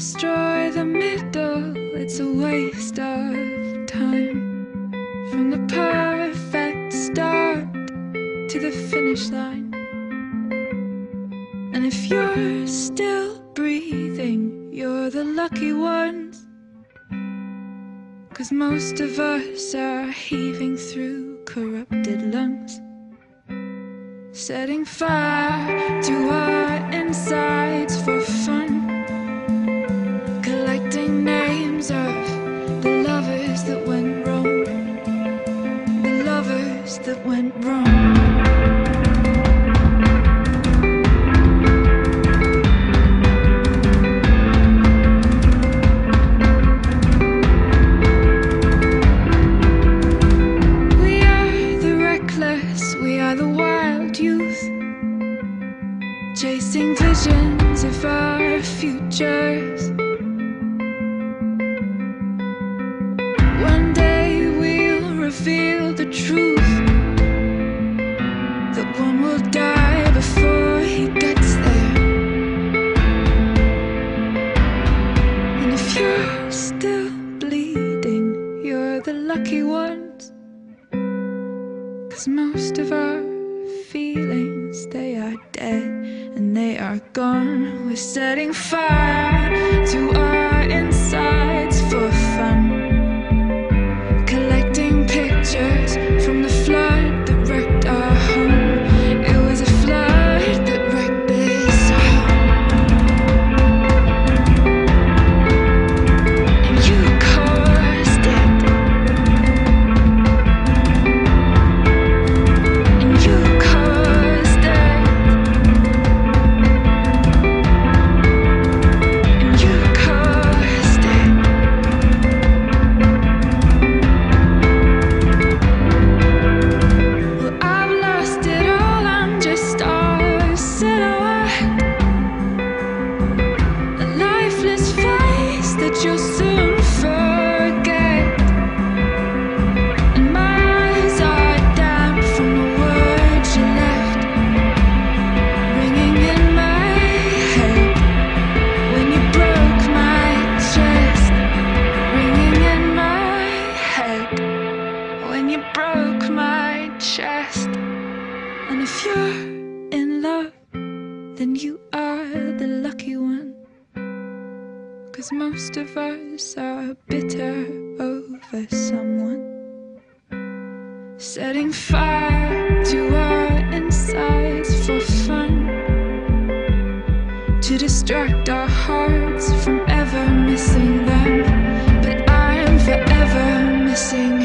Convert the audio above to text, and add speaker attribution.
Speaker 1: Destroy the middle, it's a waste of time. From the perfect start to the finish line. And if you're still breathing, you're the lucky ones. Cause most of us are heaving through corrupted lungs. Setting fire to our insides for that went wrong. We are the reckless, we are the wild youth, chasing visions of our futures. You're still bleeding, you're the lucky ones. Cause most of our feelings, they are dead and they are gone. We're setting fire to our then you are the lucky one. Cause most of us are bitter over someone. Setting fire to our insides for fun. To distract our hearts from ever missing them. But I'm forever missing